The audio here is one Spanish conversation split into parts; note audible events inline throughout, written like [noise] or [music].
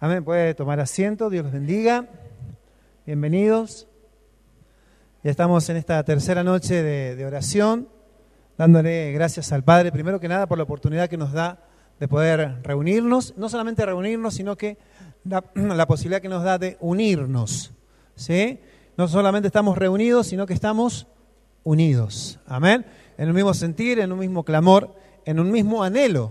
Amén. Puede tomar asiento. Dios los bendiga. Bienvenidos. Ya estamos en esta tercera noche de, oración, dándole gracias al Padre, primero que nada, por la oportunidad que nos da de poder reunirnos. No solamente reunirnos, sino que [clears throat] la posibilidad que nos da de unirnos. ¿sí? No solamente estamos reunidos, sino que estamos unidos. Amén. En un mismo sentir, en un mismo clamor, en un mismo anhelo.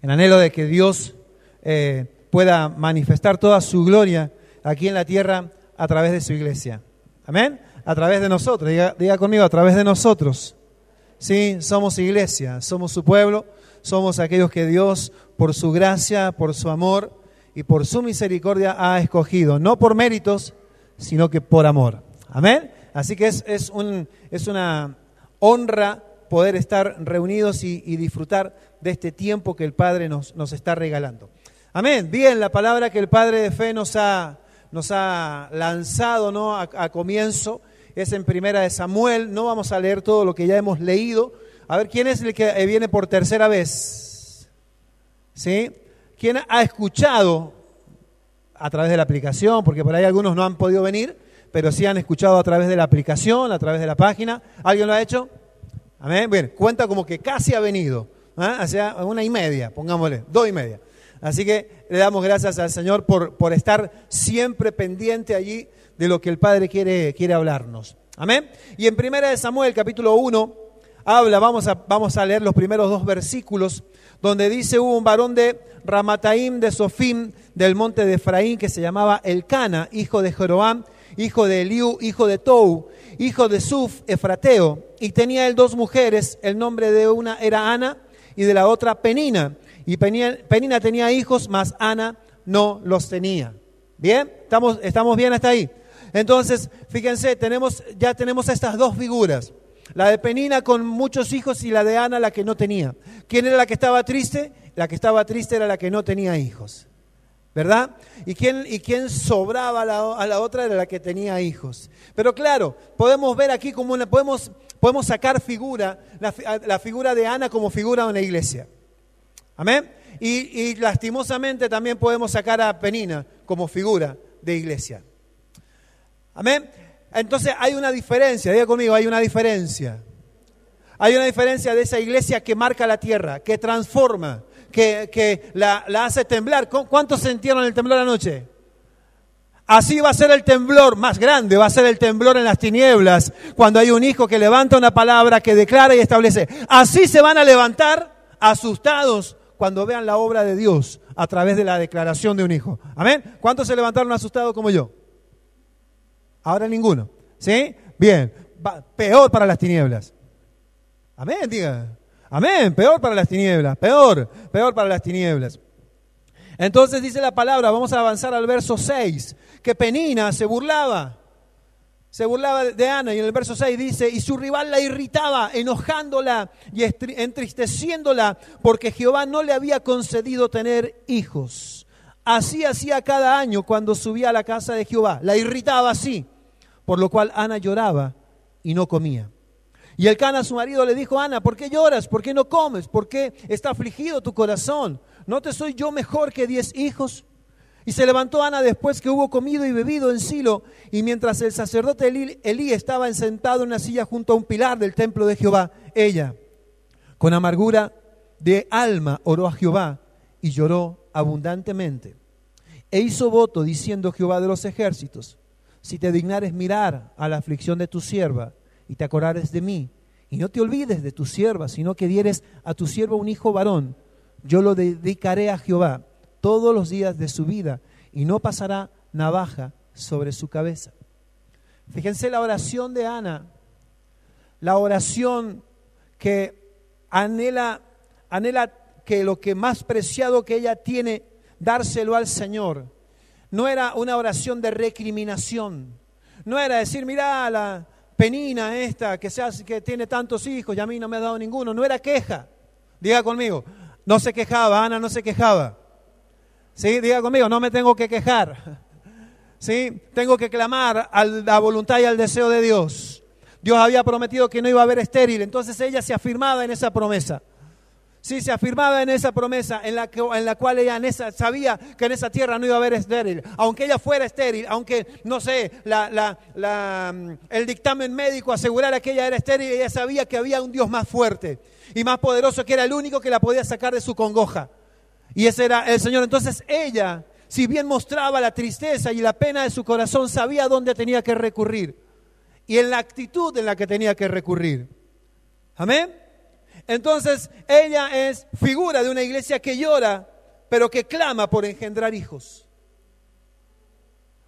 En anhelo de que Dios eh, pueda manifestar toda su gloria aquí en la tierra a través de su iglesia. Amén. A través de nosotros, diga, conmigo, a través de nosotros. Sí, somos iglesia, somos su pueblo, somos aquellos que Dios, por su gracia, por su amor y por su misericordia, ha escogido, no por méritos, sino que por amor. Amén. Así que es, es, un, es una honra poder estar reunidos y, disfrutar de este tiempo que el Padre nos, nos está regalando. Amén. Bien, la palabra que el Padre de Fe nos ha, nos ha lanzado ¿no? a, comienzo es en Primera de Samuel. No vamos a leer todo lo que ya hemos leído. A ver, ¿quién es el que viene por tercera vez? ¿Sí? ¿Quién ha escuchado a través de la aplicación? Porque por ahí algunos no han podido venir, pero sí han escuchado a través de la aplicación, a través de la página. ¿Alguien lo ha hecho? Amén. Bien, cuenta como que casi ha venido. O sea, una y media, pongámosle, dos y media. Así que le damos gracias al Señor por, por estar siempre pendiente allí de lo que el Padre quiere, quiere hablarnos. Amén. Y en Primera de Samuel, capítulo 1, habla, vamos a, vamos a leer los primeros dos versículos, donde dice, hubo un varón de Ramataim de Sofim, del monte de Efraín, que se llamaba Elcana, hijo de Jeroam, hijo de Eliú, hijo de Tou, hijo de Suf, Efrateo, y tenía él dos mujeres, el nombre de una era Ana y de la otra Penina. Y Penina tenía hijos, mas Ana no los tenía. ¿Bien? ¿Estamos, estamos bien hasta ahí? Entonces, fíjense, tenemos, ya tenemos estas dos figuras. La de Penina con muchos hijos y la de Ana la que no tenía. ¿Quién era la que estaba triste? La que estaba triste era la que no tenía hijos. ¿Verdad? ¿Y quién, y quién sobraba a la, otra era la que tenía hijos. Pero claro, podemos ver aquí como una, podemos, podemos sacar figura, la, la figura de Ana como figura de una iglesia. Amén. Y, lastimosamente también podemos sacar a Penina como figura de iglesia. Amén. Entonces hay una diferencia, diga conmigo, hay una diferencia. Hay una diferencia de esa iglesia que marca la tierra, que transforma, que, la, la, hace temblar. ¿Cuántos sintieron el temblor anoche? Así va a ser el temblor más grande, va a ser el temblor en las tinieblas, cuando hay un hijo que levanta una palabra, que declara y establece. Así se van a levantar asustados cuando vean la obra de Dios a través de la declaración de un hijo. Amén. ¿Cuántos se levantaron asustados como yo? Ahora ninguno. ¿Sí? Bien. peor para las tinieblas. Amén, diga. Amén. Peor para las tinieblas. Peor. Peor para las tinieblas. Entonces dice la palabra, vamos a avanzar al verso 6, que Penina se burlaba se burlaba de Ana y en el verso 6 dice, y su rival la irritaba, enojándola y entristeciéndola, porque Jehová no le había concedido tener hijos. Así hacía cada año cuando subía a la casa de Jehová, la irritaba así, por lo cual Ana lloraba y no comía. Y el Cana, su marido, le dijo, Ana, ¿por qué lloras? ¿Por qué no comes? ¿Por qué está afligido tu corazón? ¿No te soy yo mejor que diez hijos? Y se levantó Ana después que hubo comido y bebido en Silo, y mientras el sacerdote Elí, estaba sentado en una silla junto a un pilar del templo de Jehová, ella, con amargura de alma, oró a Jehová y lloró abundantemente. E hizo voto diciendo Jehová de los ejércitos, si te dignares mirar a la aflicción de tu sierva y te acordares de mí, y no te olvides de tu sierva, sino que dieres a tu sierva un hijo varón, yo lo dedicaré a Jehová todos los días de su vida y no pasará navaja sobre su cabeza. Fíjense la oración de Ana, la oración que anhela, que lo que más preciado que ella tiene, dárselo al Señor. No era una oración de recriminación, no era decir, mira la penina esta que, que tiene tantos hijos y a mí no me ha dado ninguno, no era queja. Diga conmigo, no se quejaba, Ana no se quejaba. Sí, diga conmigo, no me tengo que quejar. Sí, tengo que clamar a la voluntad y al deseo de Dios. Dios había prometido que no iba a haber estéril, entonces ella se afirmaba en esa promesa. Sí, se afirmaba en esa promesa en la, que, en la cual ella sabía que en esa tierra no iba a haber estéril. Aunque ella fuera estéril, aunque, no sé, el dictamen médico asegurara que ella era estéril, ella sabía que había un Dios más fuerte y más poderoso, que era el único que la podía sacar de su congoja. Y ese era el Señor. Entonces ella, si bien mostraba la tristeza y la pena de su corazón, sabía dónde tenía que recurrir y en la actitud en la que tenía que recurrir. Amén. Entonces, ella es figura de una iglesia que llora, pero que clama por engendrar hijos.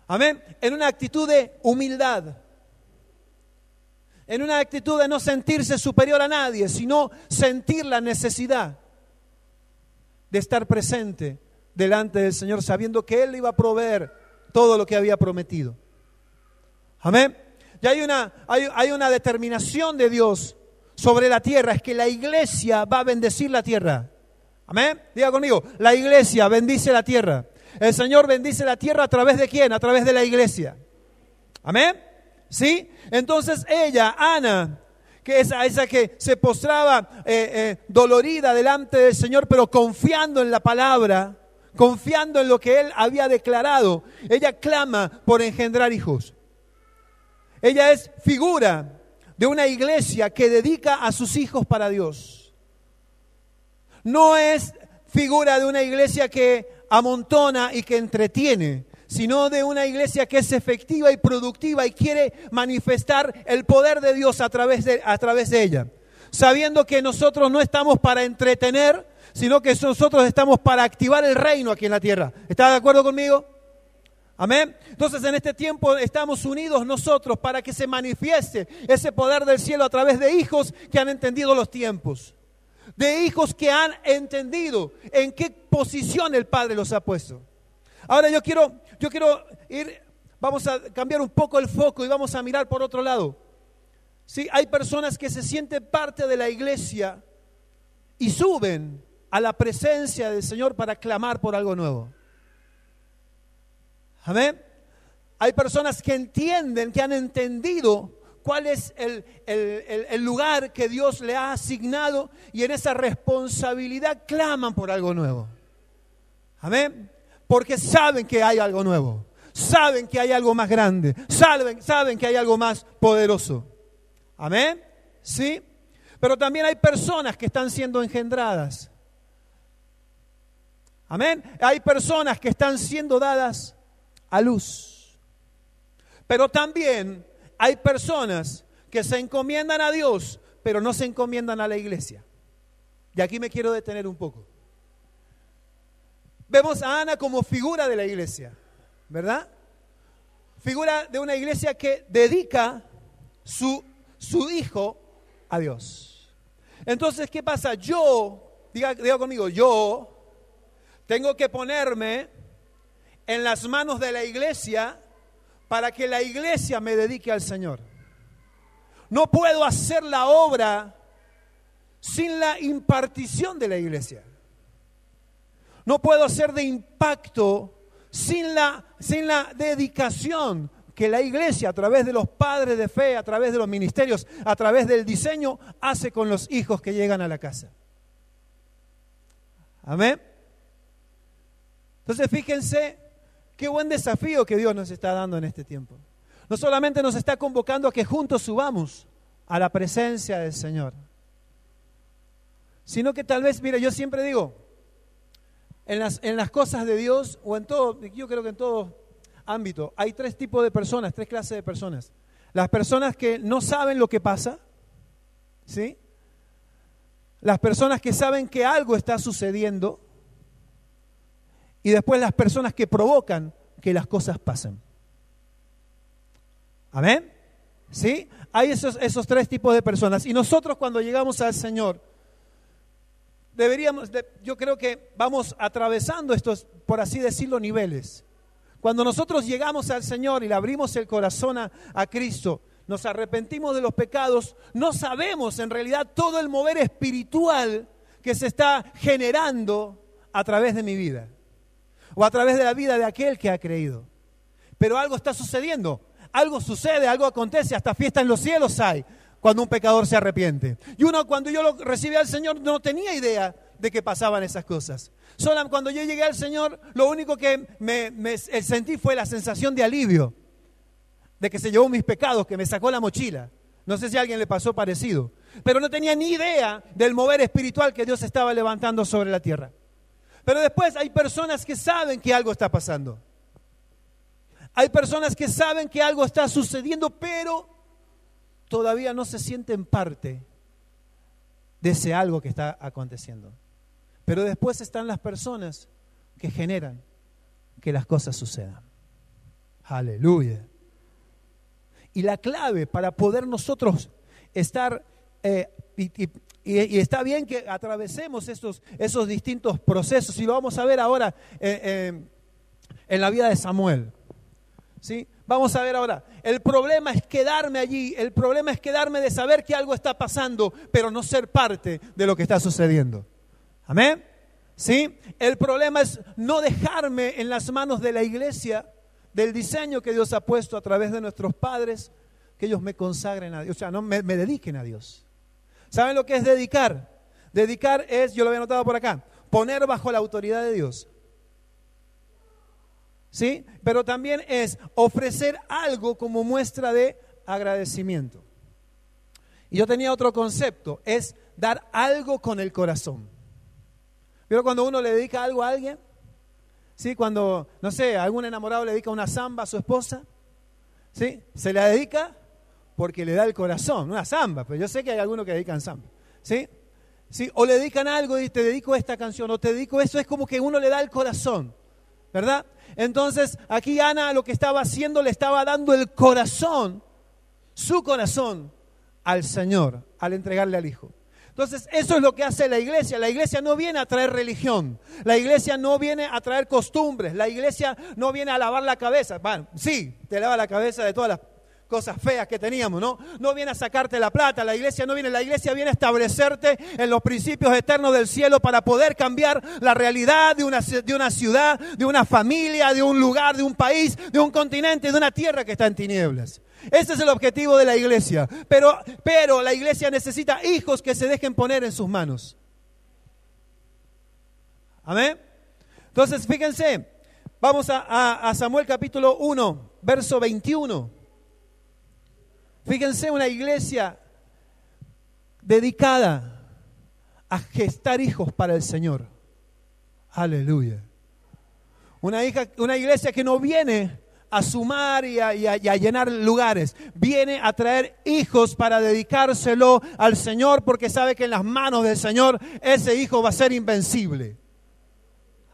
Amén. En una actitud de humildad. En una actitud de no sentirse superior a nadie, sino sentir la necesidad de estar presente delante del Señor, sabiendo que Él iba a proveer todo lo que había prometido. Amén. Y hay una, hay, hay una determinación de Dios sobre la tierra es que la iglesia va a bendecir la tierra. Amén. Diga conmigo, la iglesia bendice la tierra. El Señor bendice la tierra a través de quién? A través de la iglesia. Amén. ¿Sí? Entonces ella, Ana, que es esa que se postraba eh, eh, dolorida delante del Señor, pero confiando en la palabra, confiando en lo que Él había declarado, ella clama por engendrar hijos. Ella es figura de una iglesia que dedica a sus hijos para Dios. No es figura de una iglesia que amontona y que entretiene, sino de una iglesia que es efectiva y productiva y quiere manifestar el poder de Dios a través de, a través de ella. Sabiendo que nosotros no estamos para entretener, sino que nosotros estamos para activar el reino aquí en la tierra. ¿Está de acuerdo conmigo? Amén. Entonces en este tiempo estamos unidos nosotros para que se manifieste ese poder del cielo a través de hijos que han entendido los tiempos. De hijos que han entendido en qué posición el Padre los ha puesto. Ahora yo quiero, yo quiero ir, vamos a cambiar un poco el foco y vamos a mirar por otro lado. Sí, hay personas que se sienten parte de la iglesia y suben a la presencia del Señor para clamar por algo nuevo. Amén. Hay personas que entienden, que han entendido cuál es el, el, lugar que Dios le ha asignado y en esa responsabilidad claman por algo nuevo. Amén. Porque saben que hay algo nuevo, saben que hay algo más grande, saben, saben que hay algo más poderoso. Amén. ¿Sí? Pero también hay personas que están siendo engendradas. Amén. Hay personas que están siendo dadas a luz. Pero también hay personas que se encomiendan a Dios, pero no se encomiendan a la iglesia. Y aquí me quiero detener un poco. Vemos a Ana como figura de la iglesia, ¿verdad? Figura de una iglesia que dedica su, su hijo a Dios. Entonces, ¿qué pasa? Yo, diga, diga conmigo, yo tengo que ponerme en las manos de la iglesia para que la iglesia me dedique al Señor. No puedo hacer la obra sin la impartición de la iglesia. No puedo hacer de impacto sin la, sin la dedicación que la iglesia a través de los padres de fe, a través de los ministerios, a través del diseño, hace con los hijos que llegan a la casa. Amén. Entonces fíjense Qué buen desafío que Dios nos está dando en este tiempo. No solamente nos está convocando a que juntos subamos a la presencia del Señor, sino que tal vez, mire, yo siempre digo, en las, cosas de Dios, o en todo, yo creo que en todo ámbito, hay tres tipos de personas, tres clases de personas. Las personas que no saben lo que pasa, ¿sí? Las personas que saben que algo está sucediendo y después las personas que provocan que las cosas pasen. Amén. ¿Sí? Hay esos tres tipos de personas. Y nosotros cuando llegamos al Señor, deberíamos, yo creo que vamos atravesando estos, por así decirlo, niveles. Cuando nosotros llegamos al Señor y le abrimos el corazón a, a Cristo, nos arrepentimos de los pecados, no sabemos en realidad todo el mover espiritual que se está generando a través de mi vida o a través de la vida de aquel que ha creído. Pero algo está sucediendo, algo sucede, algo acontece, hasta fiesta en los cielos hay cuando un pecador se arrepiente. Y uno cuando yo lo recibí al Señor no tenía idea de que pasaban esas cosas. Solo cuando yo llegué al Señor, lo único que me, eh, sentí fue la sensación de alivio, de que se llevó mis pecados, que me sacó la mochila. No sé si a alguien le pasó parecido, pero no tenía ni idea del mover espiritual que Dios estaba levantando sobre la tierra. Pero después hay personas que saben que algo está pasando. Hay personas que saben que algo está sucediendo, pero todavía no se sienten parte de ese algo que está aconteciendo. Pero después están las personas que generan que las cosas sucedan. Aleluya. Y la clave para poder nosotros estar, eh, y, está bien que atravesemos estos, esos distintos procesos, y lo vamos a ver ahora eh, eh, en la vida de Samuel. ¿sí? Vamos a ver ahora. El problema es quedarme allí, el problema es quedarme de saber que algo está pasando, pero no ser parte de lo que está sucediendo. Amén. ¿Sí? El problema es no dejarme en las manos de la iglesia, del diseño que Dios ha puesto a través de nuestros padres, que ellos me consagren a Dios, o sea, no me, me dediquen a Dios. ¿Saben lo que es dedicar? Dedicar es, yo lo había anotado por acá, poner bajo la autoridad de Dios. ¿Sí? Pero también es ofrecer algo como muestra de agradecimiento. Y yo tenía otro concepto, es dar algo con el corazón. Pero cuando uno le dedica algo a alguien, ¿sí? Cuando, no sé, algún enamorado le dedica una samba a su esposa, ¿sí? Se la dedica porque le da el corazón, una samba, pero yo sé que hay algunos que dedican samba, ¿sí? ¿Sí? O le dedican algo y te dedico esta canción, o te dedico eso, es como que uno le da el corazón, ¿verdad? Entonces aquí Ana lo que estaba haciendo le estaba dando el corazón, su corazón, al Señor, al entregarle al Hijo. Entonces, eso es lo que hace la iglesia. La iglesia no viene a traer religión. La iglesia no viene a traer costumbres. La iglesia no viene a lavar la cabeza. Bueno, sí, te lava la cabeza de todas las cosas feas que teníamos, ¿no? No viene a sacarte la plata, la iglesia no viene, la iglesia viene a establecerte en los principios eternos del cielo para poder cambiar la realidad de una, de una ciudad, de una familia, de un lugar, de un país, de un continente, de una tierra que está en tinieblas. Ese es el objetivo de la iglesia. Pero, pero la iglesia necesita hijos que se dejen poner en sus manos. Amén. Entonces, fíjense, vamos a, a Samuel capítulo 1, verso 21. Fíjense una iglesia dedicada a gestar hijos para el Señor. Aleluya. Una, iglesia que no viene a sumar y a, llenar lugares. Viene a traer hijos para dedicárselo al Señor porque sabe que en las manos del Señor ese hijo va a ser invencible.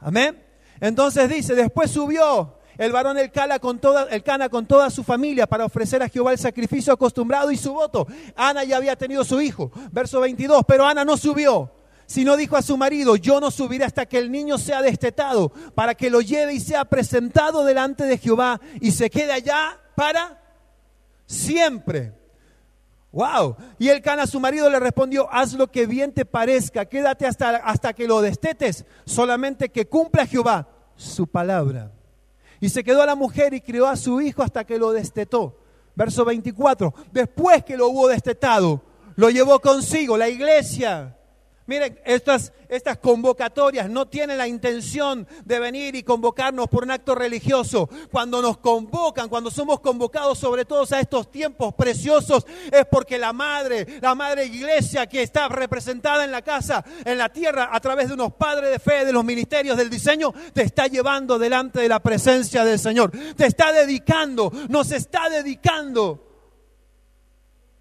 Amén. Entonces dice, después subió el varón el cana con toda, el cana con toda su familia para ofrecer a Jehová el sacrificio acostumbrado y su voto. Ana ya había tenido su hijo. Verso 22, pero Ana no subió, sino dijo a su marido, yo no subiré hasta que el niño sea destetado, para que lo lleve y sea presentado delante de Jehová y se quede allá para siempre. Wow. Y el cana, su marido, le respondió, haz lo que bien te parezca, quédate hasta, hasta que lo destetes, solamente que cumpla Jehová su palabra. Y se quedó a la mujer y crió a su hijo hasta que lo destetó. Verso 24. Después que lo hubo destetado, lo llevó consigo la iglesia Miren, estas, estas convocatorias no tienen la intención de venir y convocarnos por un acto religioso. Cuando nos convocan, cuando somos convocados sobre todo a estos tiempos preciosos, es porque la madre, la madre iglesia que está representada en la casa, en la tierra, a través de unos padres de fe, de los ministerios del diseño, te está llevando delante de la presencia del Señor. Te está dedicando, nos está dedicando.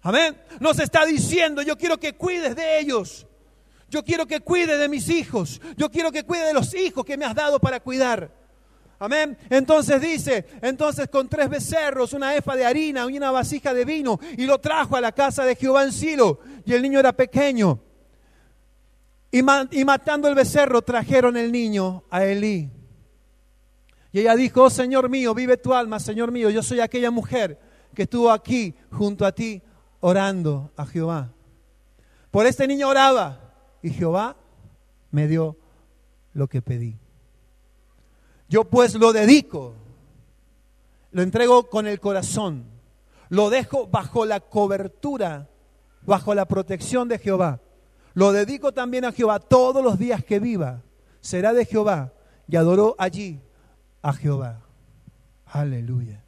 Amén. Nos está diciendo, yo quiero que cuides de ellos. Yo quiero que cuide de mis hijos. Yo quiero que cuide de los hijos que me has dado para cuidar. Amén. Entonces dice, entonces con tres becerros, una efa de harina y una vasija de vino, y lo trajo a la casa de Jehová en Silo. Y el niño era pequeño. Y, matando el becerro, trajeron el niño a Elí. Y ella dijo, oh Señor mío, vive tu alma, Señor mío. Yo soy aquella mujer que estuvo aquí junto a ti orando a Jehová. Por este niño oraba y Jehová me dio lo que pedí. Yo pues lo dedico, lo entrego con el corazón, lo dejo bajo la cobertura, bajo la protección de Jehová. Lo dedico también a Jehová todos los días que viva. Será de Jehová. Y adoró allí a Jehová. Aleluya.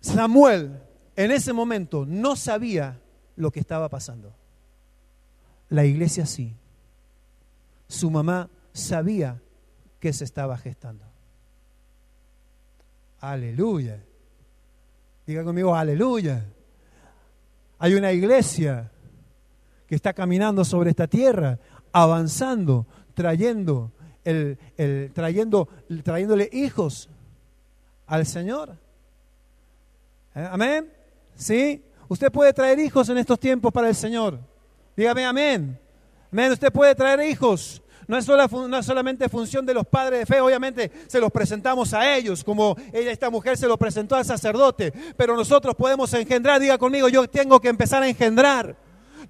Samuel en ese momento no sabía lo que estaba pasando. La iglesia sí. Su mamá sabía que se estaba gestando. Aleluya. Diga conmigo, aleluya. Hay una iglesia que está caminando sobre esta tierra, avanzando, trayendo, el, trayendo, trayéndole hijos al Señor. ¿Eh? Amén. ¿Sí? Usted puede traer hijos en estos tiempos para el Señor. Dígame amén. Amén. Usted puede traer hijos. No es, solamente función de los padres de fe, obviamente se los presentamos a ellos, como esta mujer se lo presentó al sacerdote, pero nosotros podemos engendrar, diga conmigo, yo tengo que empezar a engendrar.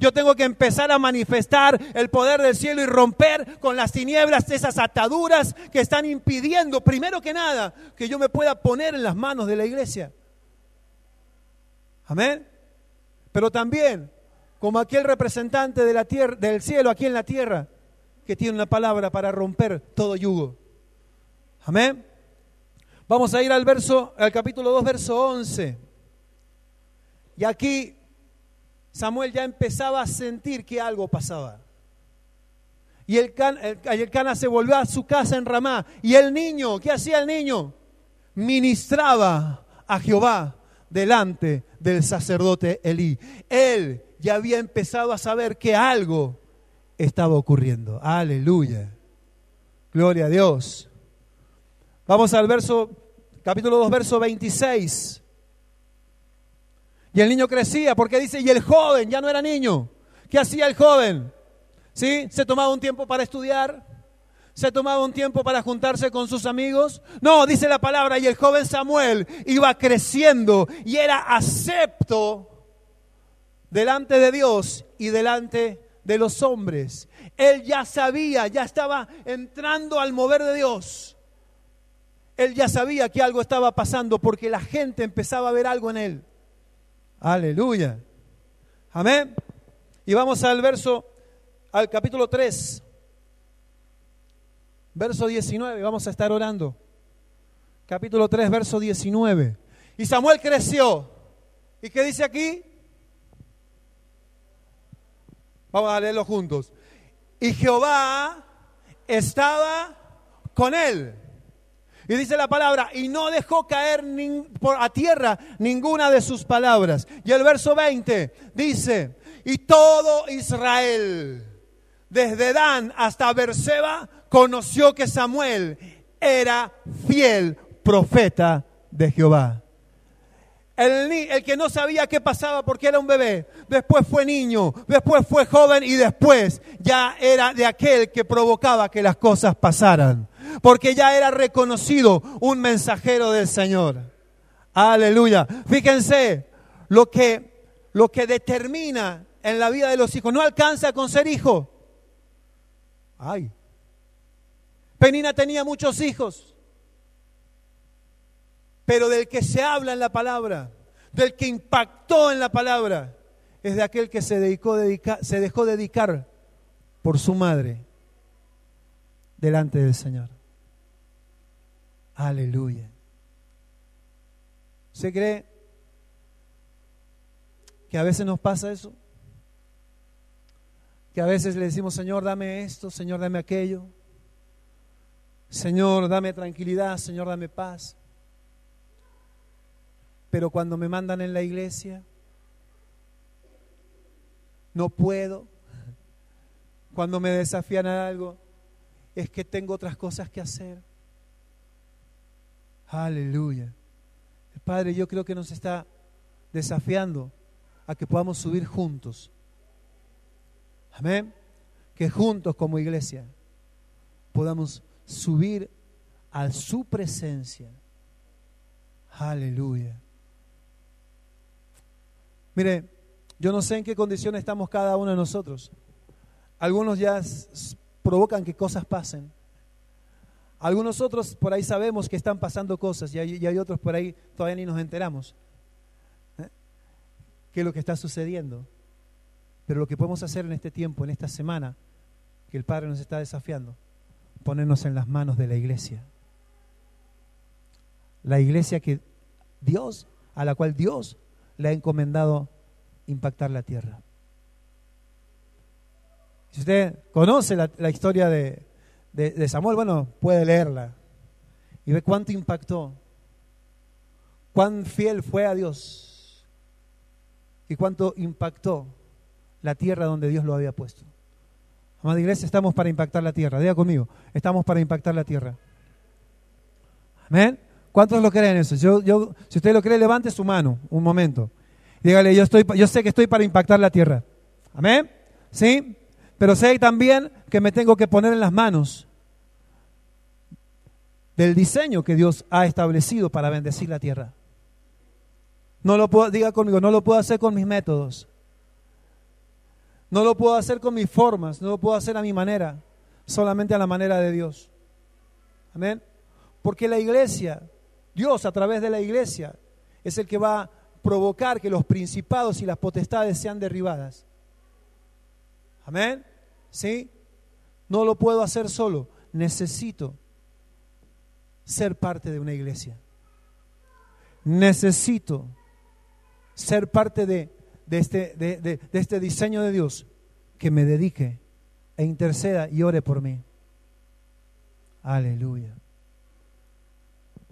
Yo tengo que empezar a manifestar el poder del cielo y romper con las tinieblas esas ataduras que están impidiendo, primero que nada, que yo me pueda poner en las manos de la iglesia. Amén. Pero también, como aquel representante de la tierra, del cielo aquí en la tierra, que tiene una palabra para romper todo yugo. Amén. Vamos a ir al verso, al capítulo 2, verso 11. Y aquí Samuel ya empezaba a sentir que algo pasaba. Y el, el, Cana se volvió a su casa en Ramá. Y el niño, ¿qué hacía el niño? Ministraba a Jehová delante del sacerdote Elí. Él ya había empezado a saber que algo estaba ocurriendo. Aleluya. Gloria a Dios. Vamos al verso, capítulo 2, verso 26. Y el niño crecía, porque dice, y el joven ya no era niño. ¿Qué hacía el joven? ¿Sí? Se tomaba un tiempo para estudiar, se tomaba un tiempo para juntarse con sus amigos. No, dice la palabra, y el joven Samuel iba creciendo y era acepto delante de Dios y delante de los hombres. Él ya sabía, ya estaba entrando al mover de Dios. Él ya sabía que algo estaba pasando porque la gente empezaba a ver algo en él. Aleluya. Amén. Y vamos al verso, al capítulo 3, verso 19. Vamos a estar orando. Capítulo 3, verso 19. Y Samuel creció. ¿Y qué dice aquí? Vamos a leerlo juntos. Y Jehová estaba con él. Y dice la palabra, y no dejó caer a tierra ninguna de sus palabras. Y el verso 20 dice, y todo Israel, desde Dan hasta Berseba, conoció que Samuel era fiel profeta de Jehová. El, que no sabía qué pasaba porque era un bebé, después fue niño, después fue joven y después ya era de aquel que provocaba que las cosas pasaran porque ya era reconocido un mensajero del Señor. Aleluya. Fíjense, lo que, lo que determina en la vida de los hijos, no alcanza con ser hijo. Ay. Penina tenía muchos hijos, pero del que se habla en la palabra, del que impactó en la palabra, es de aquel que se, dedicó, se dejó dedicar por su madre delante del Señor. Aleluya. ¿Se cree que a veces nos pasa eso? Que a veces le decimos, Señor, dame esto, Señor, dame aquello. Señor, dame tranquilidad, Señor, dame paz. Pero cuando me mandan en la iglesia, no puedo. Cuando me desafían a algo, es que tengo otras cosas que hacer. Aleluya. El Padre yo creo que nos está desafiando a que podamos subir juntos. Amén. Que juntos como iglesia podamos subir a su presencia. Aleluya. Mire, yo no sé en qué condición estamos cada uno de nosotros. Algunos ya provocan que cosas pasen. Algunos otros por ahí sabemos que están pasando cosas y hay, otros por ahí todavía ni nos enteramos. ¿eh? ¿Qué es lo que está sucediendo? Pero lo que podemos hacer en este tiempo, en esta semana, que el Padre nos está desafiando, ponernos en las manos de la iglesia. La iglesia que Dios, a la cual Dios le ha encomendado impactar la tierra. Si usted conoce la, historia de, de Samuel, bueno, puede leerla y ve cuánto impactó, cuán fiel fue a Dios y cuánto impactó la tierra donde Dios lo había puesto. Amada iglesia, estamos para impactar la tierra. Diga conmigo, estamos para impactar la tierra. Amén. ¿Cuántos lo creen eso? Yo, yo, si usted lo cree, levante su mano un momento. Dígale, yo, estoy, yo sé que estoy para impactar la tierra. Amén. ¿Sí? Pero sé también que me tengo que poner en las manos del diseño que Dios ha establecido para bendecir la tierra. No lo puedo, diga conmigo, no lo puedo hacer con mis métodos. No lo puedo hacer con mis formas, no lo puedo hacer a mi manera, solamente a la manera de Dios. Amén. Porque la iglesia, Dios a través de la iglesia, es el que va a provocar que los principados y las potestades sean derribadas. Amén. ¿Sí? No lo puedo hacer solo. Necesito ser parte de una iglesia. Necesito ser parte de de este, de, este diseño de Dios, que me dedique e interceda y ore por mí. Aleluya.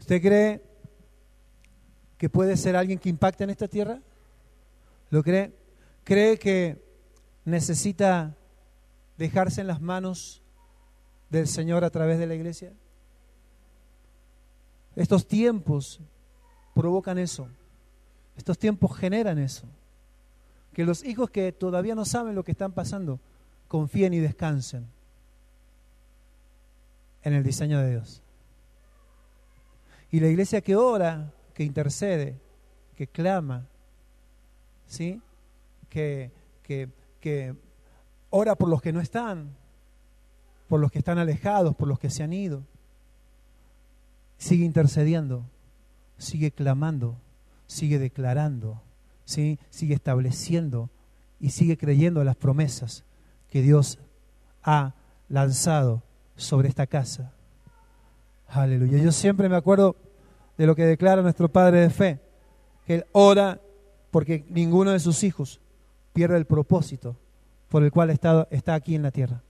¿Usted cree que puede ser alguien que impacte en esta tierra? ¿Lo cree? ¿Cree que necesita dejarse en las manos del Señor a través de la iglesia? Estos tiempos provocan eso. Estos tiempos generan eso que los hijos que todavía no saben lo que están pasando confíen y descansen en el diseño de Dios. Y la iglesia que ora, que intercede, que clama, ¿sí? que, que, que ora por los que no están, por los que están alejados, por los que se han ido, sigue intercediendo, sigue clamando, sigue declarando sigue estableciendo y sigue creyendo las promesas que Dios ha lanzado sobre esta casa. Aleluya. Yo siempre me acuerdo de lo que declara nuestro Padre de Fe, que Él ora porque ninguno de sus hijos pierda el propósito por el cual está, está aquí en la tierra.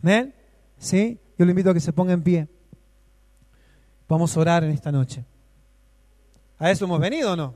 Amén. ¿Sí? Yo le invito a que se ponga en pie. Vamos a orar en esta noche. ¿A eso hemos venido o no?